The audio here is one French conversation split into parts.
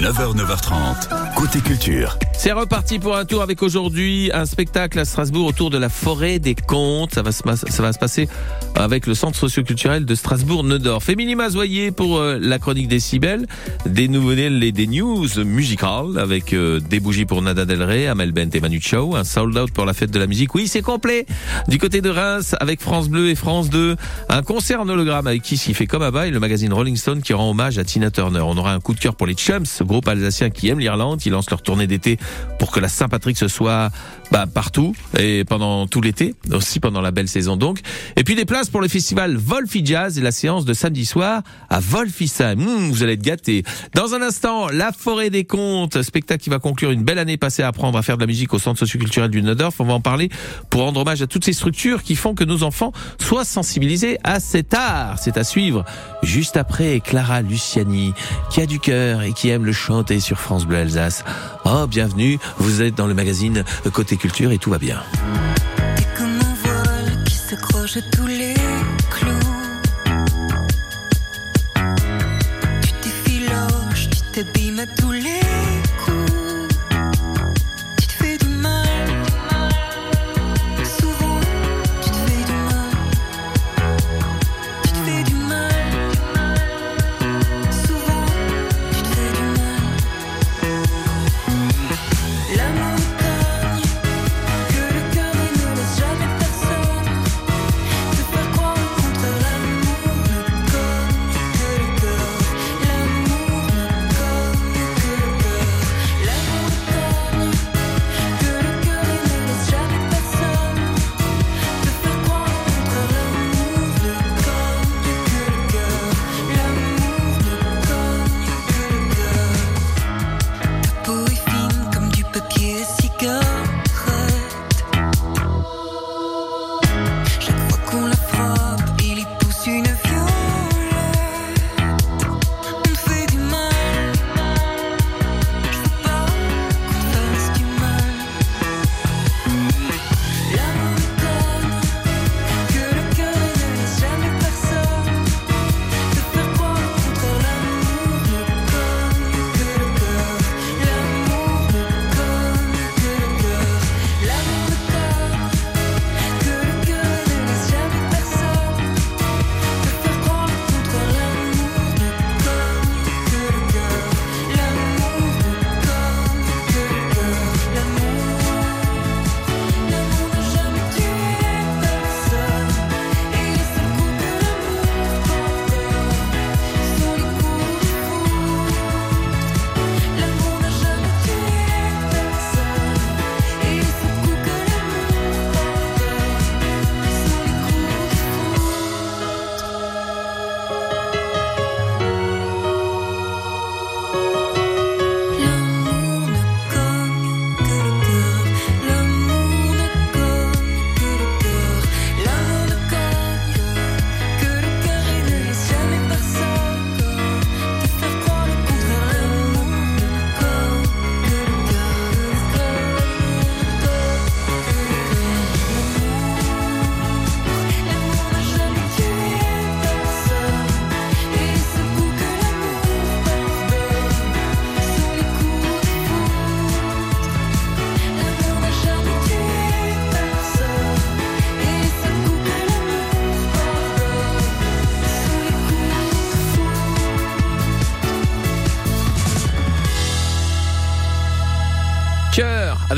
9h, 9h30, côté culture. C'est reparti pour un tour avec aujourd'hui un spectacle à Strasbourg autour de la forêt des contes. Ça va se, ça va se passer avec le centre socioculturel de Strasbourg-Neudorf. Émilie Mazoyer pour euh, la chronique des Cibelles, des nouvelles et des news musicales avec euh, des bougies pour Nada Del Rey, Amel Bent et Manu Chao, un sold out pour la fête de la musique. Oui, c'est complet. Du côté de Reims avec France Bleu et France 2, un concert en hologramme avec qui s'y fait comme à bail le magazine Rolling Stone qui rend hommage à Tina Turner. On aura un coup de cœur pour les Chums, groupe alsacien qui aime l'Irlande. Ils lancent leur tournée d'été pour que la Saint-Patrick se soit bah, partout et pendant tout l'été, aussi pendant la belle saison donc. Et puis des places pour le festival Wolfie Jazz et la séance de samedi soir à Wolfisheim. Mmh, vous allez être gâtés. Dans un instant, La Forêt des Contes, spectacle qui va conclure une belle année passée à apprendre à faire de la musique au centre socioculturel du Neudorf. On va en parler pour rendre hommage à toutes ces structures qui font que nos enfants soient sensibilisés à cet art. C'est à suivre juste après Clara Luciani, qui a du cœur et qui aime le chanter sur France Bleu Alsace. Oh, bienvenue, vous êtes dans le magazine Côté Culture et tout va bien.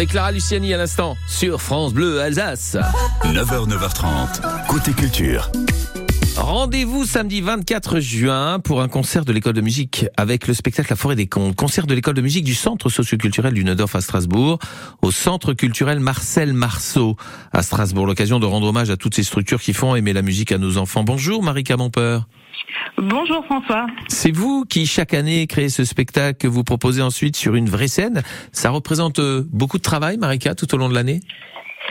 Avec Clara Luciani à l'instant sur France Bleu Alsace. 9h, 9h30, côté culture. Rendez-vous samedi 24 juin pour un concert de l'école de musique avec le spectacle La Forêt des Contes. Concert de l'école de musique du centre socioculturel du Neudorf à Strasbourg, au centre culturel Marcel Marceau à Strasbourg. L'occasion de rendre hommage à toutes ces structures qui font aimer la musique à nos enfants. Bonjour Marika Montpeur. Bonjour François. C'est vous qui chaque année créez ce spectacle que vous proposez ensuite sur une vraie scène. Ça représente euh, beaucoup de travail, Marika, tout au long de l'année?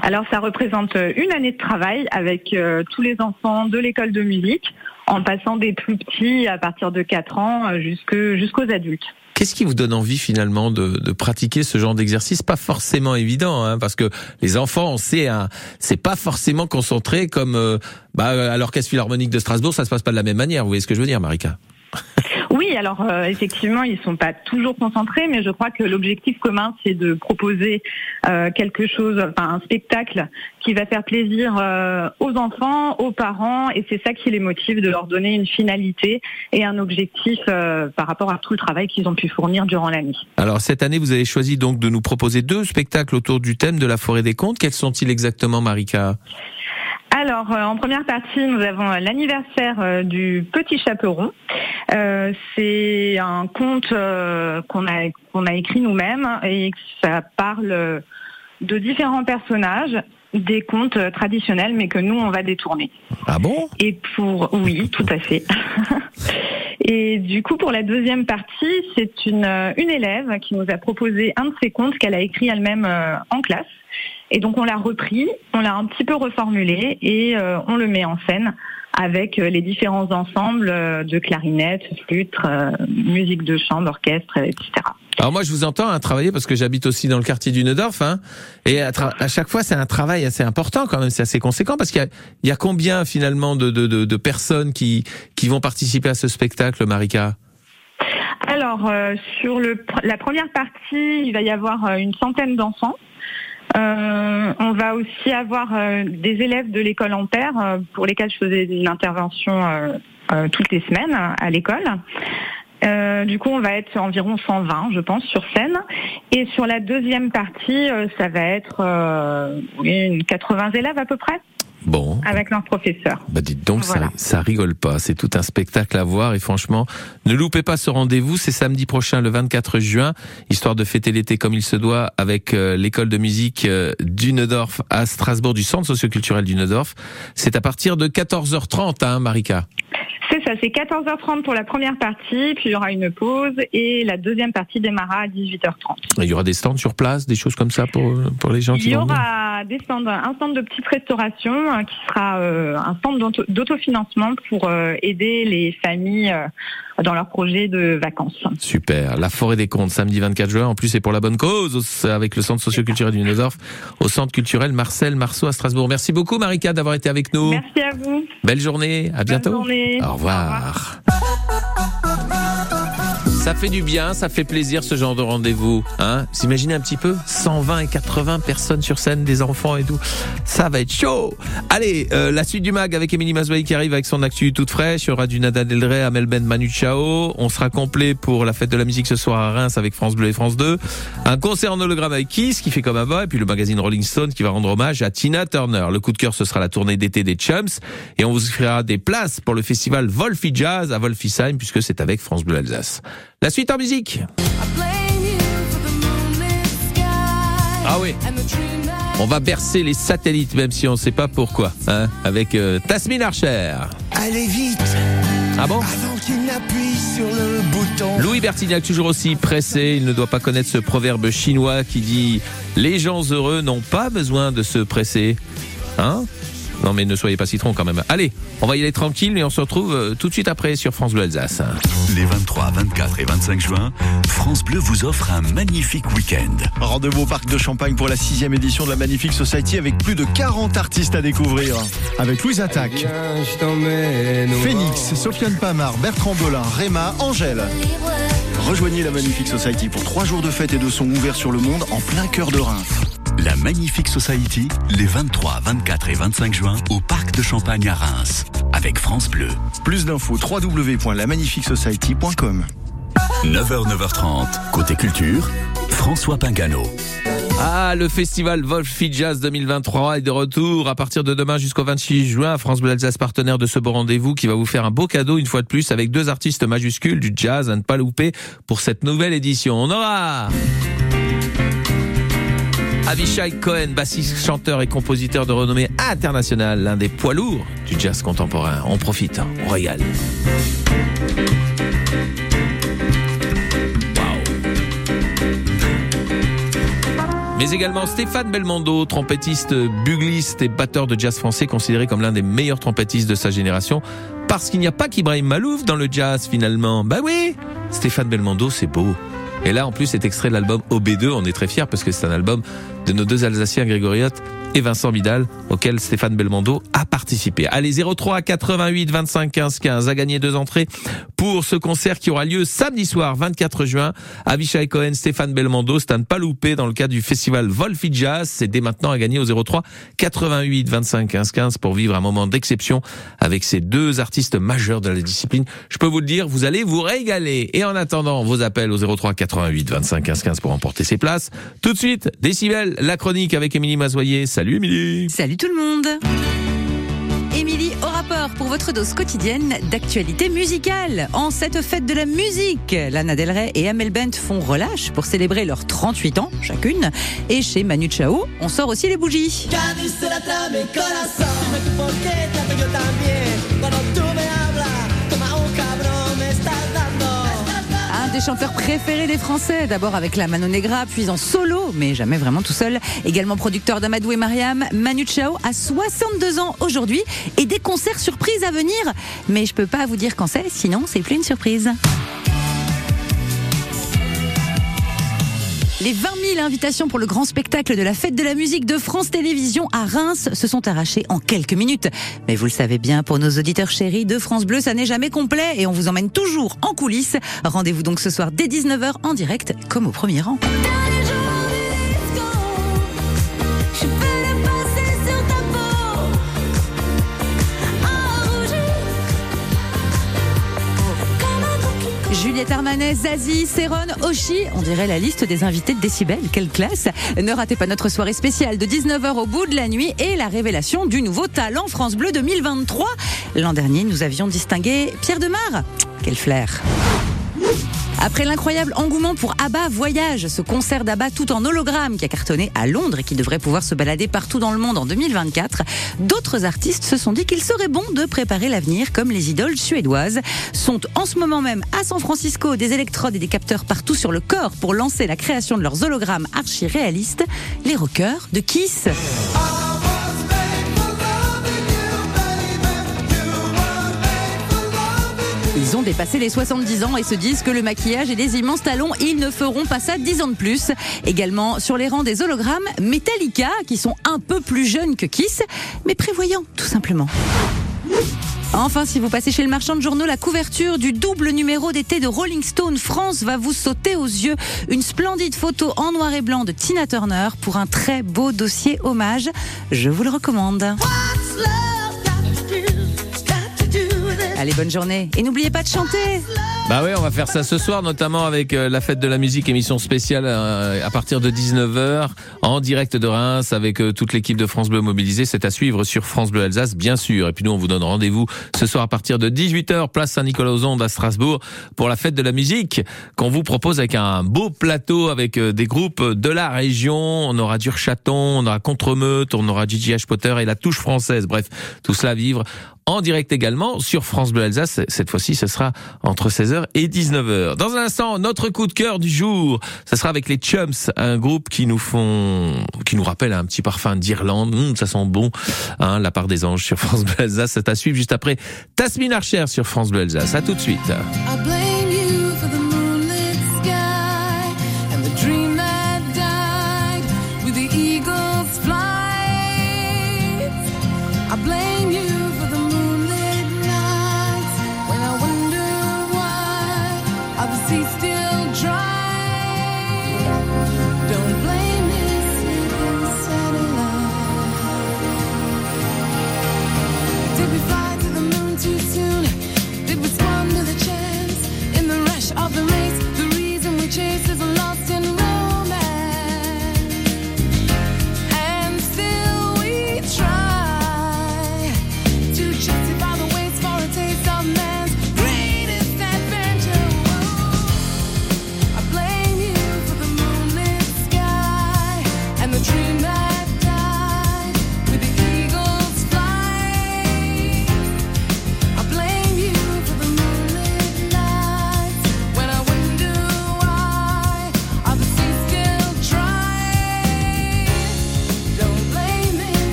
Alors ça représente euh, une année de travail avec euh, tous les enfants de l'école de musique, en passant des plus petits à partir de 4 ans euh, jusque- jusqu'aux adultes. Qu'est-ce qui vous donne envie finalement de, de pratiquer ce genre d'exercice? Pas forcément évident, hein, parce que les enfants, on sait, hein, c'est pas forcément concentré comme euh, bah, à l'orchestre philharmonique de Strasbourg. Ça se passe pas de la même manière. Vous voyez ce que je veux dire, Marika? Oui, alors euh, effectivement, ils sont pas toujours concentrés, mais je crois que l'objectif commun, c'est de proposer euh, quelque chose, enfin un spectacle qui va faire plaisir euh, aux enfants, aux parents, et c'est ça qui les motive de leur donner une finalité et un objectif par rapport à tout le travail qu'ils ont pu fournir durant l'année. Alors cette année, vous avez choisi donc de nous proposer deux spectacles autour du thème de la forêt des contes. Quels sont-ils exactement, Marika? Alors, euh, en première partie, nous avons euh, l'anniversaire euh, du Petit Chaperon. Euh, c'est un conte qu'on a qu'on a écrit nous-mêmes et ça parle de différents personnages, des contes traditionnels, mais que nous on va détourner. Ah bon? Et pour oui, tout à fait. Et du coup, pour la deuxième partie, c'est une, une élève qui nous a proposé un de ses contes qu'elle a écrit elle-même en classe. Et donc, on l'a repris, on l'a un petit peu reformulé et euh, on le met en scène avec euh, les différents ensembles euh, de clarinette, flûte, musique de chambre, orchestre, etc. Alors moi, je vous entends hein, travailler parce que j'habite aussi dans le quartier du Neudorf, hein, et à, chaque fois, c'est un travail assez important quand même, c'est assez conséquent parce qu'il y a, il y a combien finalement de, de, de, de personnes qui, qui vont participer à ce spectacle, Marika? Alors, euh, sur le, la première partie, il va y avoir une centaine d'enfants. Euh, on va aussi avoir euh, des élèves de l'école Ampère euh, pour lesquels je faisais une intervention toutes les semaines à l'école. Du coup, on va être environ 120, je pense, sur scène. Et sur la deuxième partie, ça va être euh, oui, une 80 élèves à peu près, Bon, avec leurs professeurs. bah dites donc, Voilà. ça, ça rigole pas. C'est tout un spectacle à voir et franchement, ne loupez pas ce rendez-vous. C'est samedi prochain, le 24 juin, histoire de fêter l'été comme il se doit avec euh, l'école de musique euh, du Neudorf à Strasbourg, du centre socioculturel du Neudorf. C'est à partir de 14h30, hein, Marika. C'est ça, c'est 14h30 pour la première partie, puis il y aura une pause et la deuxième partie démarrera à 18h30. Il y aura des stands sur place, des choses comme ça pour, pour les gens Il qui y vont venir aura des stands, un stand de petite restauration euh, qui sera euh, un d'auto- d'autofinancement pour euh, aider les familles euh, dans leur projet de vacances. Super. La forêt des contes, samedi 24 juin. En plus, c'est pour la bonne cause, au- avec le centre socioculturel du Neudorf, au centre culturel Marcel Marceau à Strasbourg. Merci beaucoup, Marika, d'avoir été avec nous. Merci à vous. Belle journée. À bientôt. Au revoir. Ça fait du bien, ça fait plaisir ce genre de rendez-vous. Hein Vous imaginez un petit peu 120 et 80 personnes sur scène, des enfants et tout. Ça va être chaud. Allez, euh, la suite du mag avec Émilie Mazouai qui arrive avec son actu toute fraîche. Il y aura du Nada Del Rey, Amel Ben, Manu Chao. On sera complet pour la fête de la musique ce soir à Reims avec France Bleu et France 2. Un concert en hologramme avec Kiss qui fait comme avant. Et puis le magazine Rolling Stone qui va rendre hommage à Tina Turner. Le coup de cœur, ce sera la tournée d'été des Chumps. Et on vous offrira des places pour le festival Wolfie Jazz à Wolfisheim puisque c'est avec France Bleu Alsace. La suite en musique. Ah oui. On va bercer les satellites même si on ne sait pas pourquoi. Hein, avec euh, Tasmin Archer. Allez vite, Ah bon avant qu'il n'appuie sur le bouton. Louis Bertignac, toujours aussi pressé, il ne doit pas connaître ce proverbe chinois qui dit « Les gens heureux n'ont pas besoin de se presser ». Hein? Non mais ne soyez pas citron quand même. Allez, on va y aller tranquille et on se retrouve euh, tout de suite après sur France Bleu Alsace. Les 23, 24 et 25 juin, France Bleu vous offre un magnifique week-end. Rendez-vous au Parc de Champagne pour la sixième édition de la Magnifique Society avec plus de 40 artistes à découvrir. Avec Louise Attaque, Phoenix, Sofiane Pamar, Bertrand Belin, Réma, Angèle. Rejoignez la Magnifique Society pour trois jours de fête et de son ouverts sur le monde en plein cœur de Reims. La Magnifique Society, les 23, 24 et 25 juin, au Parc de Champagne à Reims, avec France Bleu. Plus d'infos www.lamagnifiquesociety.com 9h, 9h30, côté culture, François Pingano. Ah, le festival Wolfie Jazz 2023 est de retour à partir de demain jusqu'au 26 juin. France Bleu Alsace, partenaire de ce beau rendez-vous qui va vous faire un beau cadeau une fois de plus avec deux artistes majuscules du jazz à ne pas louper pour cette nouvelle édition. On aura Avishai Cohen, bassiste, chanteur et compositeur de renommée internationale, l'un des poids lourds du jazz contemporain. On profite, hein, on régale. Mais également Stéphane Belmondo, trompettiste, bugliste et batteur de jazz français, considéré comme l'un des meilleurs trompettistes de sa génération. Parce qu'il n'y a pas qu'Ibrahim Malouf dans le jazz finalement. Bah oui, Stéphane Belmondo, c'est beau. Et là, en plus, c'est extrait de l'album OB2. On est très fiers parce que c'est un album de nos deux Alsaciens Grégoriotte et Vincent Vidal, auquel Stéphane Belmondo a participé. Allez, 03 88 25 15 15 a gagné deux entrées pour ce concert qui aura lieu samedi soir 24 juin. Avishai Cohen, Stéphane Belmondo, c'est à ne pas louper dans le cadre du festival Wolfi Jazz. C'est dès maintenant à gagner au 03 88 25 15 15 pour vivre un moment d'exception avec ces deux artistes majeurs de la discipline. Je peux vous le dire, vous allez vous régaler. Et en attendant, vos appels au 03 88 25 15 15 pour emporter ces places. Tout de suite, Décibel, la chronique avec Émilie Mazoyer. Salut Émilie Salut tout le monde Émilie au rapport pour votre dose quotidienne d'actualité musicale. En cette fête de la musique, Lana Del Rey et Amel Bent font relâche pour célébrer leurs 38 ans chacune. Et chez Manu Chao, on sort aussi les bougies. Des chanteurs préférés des Français, d'abord avec la Mano Negra, puis en solo, mais jamais vraiment tout seul. Également producteur d'Amadou et Mariam, Manu Chao a 62 ans aujourd'hui et des concerts surprises à venir. Mais je peux pas vous dire quand c'est, sinon c'est plus une surprise. Les 20 000 invitations pour le grand spectacle de la fête de la musique de France Télévisions à Reims se sont arrachées en quelques minutes. Mais vous le savez bien, pour nos auditeurs chéris de France Bleu, ça n'est jamais complet et on vous emmène toujours en coulisses. Rendez-vous donc ce soir dès 19h en direct, comme au premier rang. Juliette Armanet, Zazie, Céron, Oshi, on dirait la liste des invités de Décibel, quelle classe Ne ratez pas notre soirée spéciale de 19h au bout de la nuit et la révélation du nouveau talent France Bleu 2023. L'an dernier, nous avions distingué Pierre Demar. Quel flair après l'incroyable engouement pour ABBA Voyage, ce concert d'ABBA tout en hologramme qui a cartonné à Londres et qui devrait pouvoir se balader partout dans le monde en 2024, d'autres artistes se sont dit qu'il serait bon de préparer l'avenir comme les idoles suédoises sont en ce moment même à San Francisco des électrodes et des capteurs partout sur le corps pour lancer la création de leurs hologrammes archi-réalistes, les rockers de Kiss. Ils ont dépassé les 70 ans et se disent que le maquillage et les immenses talons, ils ne feront pas ça 10 ans de plus. Également sur les rangs des hologrammes, Metallica, qui sont un peu plus jeunes que Kiss, mais prévoyants, tout simplement. Enfin, si vous passez chez le marchand de journaux, la couverture du double numéro d'été de Rolling Stone France va vous sauter aux yeux. Une splendide photo en noir et blanc de Tina Turner pour un très beau dossier hommage. Je vous le recommande. Allez, bonne journée. Et n'oubliez pas de chanter. Bah ouais, on va faire ça ce soir, notamment avec euh, la fête de la musique, émission spéciale euh, à partir de 19h, en direct de Reims, avec euh, toute l'équipe de France Bleu mobilisée. C'est à suivre sur France Bleu Alsace, bien sûr. Et puis nous, on vous donne rendez-vous ce soir à partir de 18h, place Saint-Nicolas aux Ondes à Strasbourg, pour la fête de la musique, qu'on vous propose avec un beau plateau, avec des groupes de la région. On aura Durchaton, on aura Contremeute, on aura Gigi H. Potter et la touche française. Bref, tout cela à vivre en direct également sur France Bleu Alsace. Cette fois-ci, ce sera entre 16h et 19h. Dans un instant, notre coup de cœur du jour, ce sera avec les Chums, un groupe qui nous font, qui nous rappelle un petit parfum d'Irlande. Hum, ça sent bon, hein, la part des anges sur France Bleu Alsace. C'est à suivre juste après Tasmin Archer sur France Bleu Alsace. À tout de suite.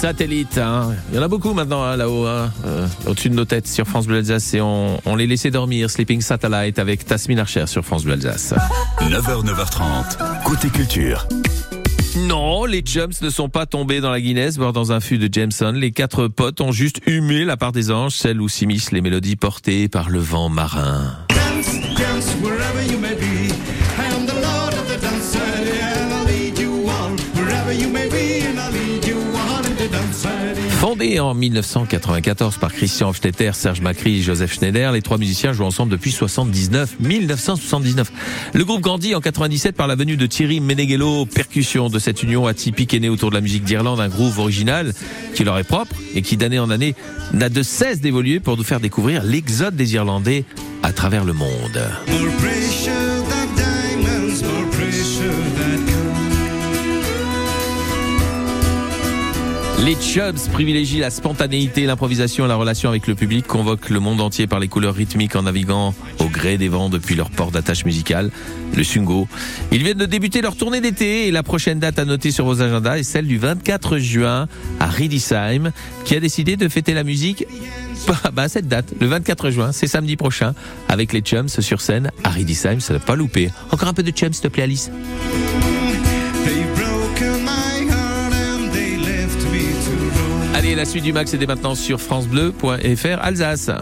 Satellite, hein. il y en a beaucoup maintenant hein, là-haut, hein, euh, au-dessus de nos têtes sur France Bleu Alsace et on, on les laissait dormir. Sleeping Satellite avec Tasmin Archer sur France Bleu Alsace. 9h, 9h30. Côté culture. Non, les Jumps ne sont pas tombés dans la Guinness, voire dans un fût de Jameson. Les quatre potes ont juste humé la part des anges, celle où s'immiscent les mélodies portées par le vent marin. Dance, dance En 1994 par Christian Hofstetter, Serge Macri et Joseph Schneider, les trois musiciens jouent ensemble depuis 79, 1979. Le groupe grandit en 97 par la venue de Thierry Meneghello, percussion de cette union atypique est née autour de la musique d'Irlande, un groove original qui leur est propre et qui d'année en année n'a de cesse d'évoluer pour nous faire découvrir l'exode des Irlandais à travers le monde. Les Chubbs privilégient la spontanéité, l'improvisation et la relation avec le public, convoquent le monde entier par les couleurs rythmiques en naviguant au gré des vents depuis leur port d'attache musicale, le Sungo. Ils viennent de débuter leur tournée d'été et la prochaine date à noter sur vos agendas est celle du 24 juin à Riedisheim, qui a décidé de fêter la musique bah, bah, cette date, le 24 juin, c'est samedi prochain, avec les Chums sur scène à Riedisheim, ça ne pas louper. Encore un peu de Chums, s'il te plaît, Alice. Allez, la suite du max, c'est dès maintenant sur francebleu.fr Alsace.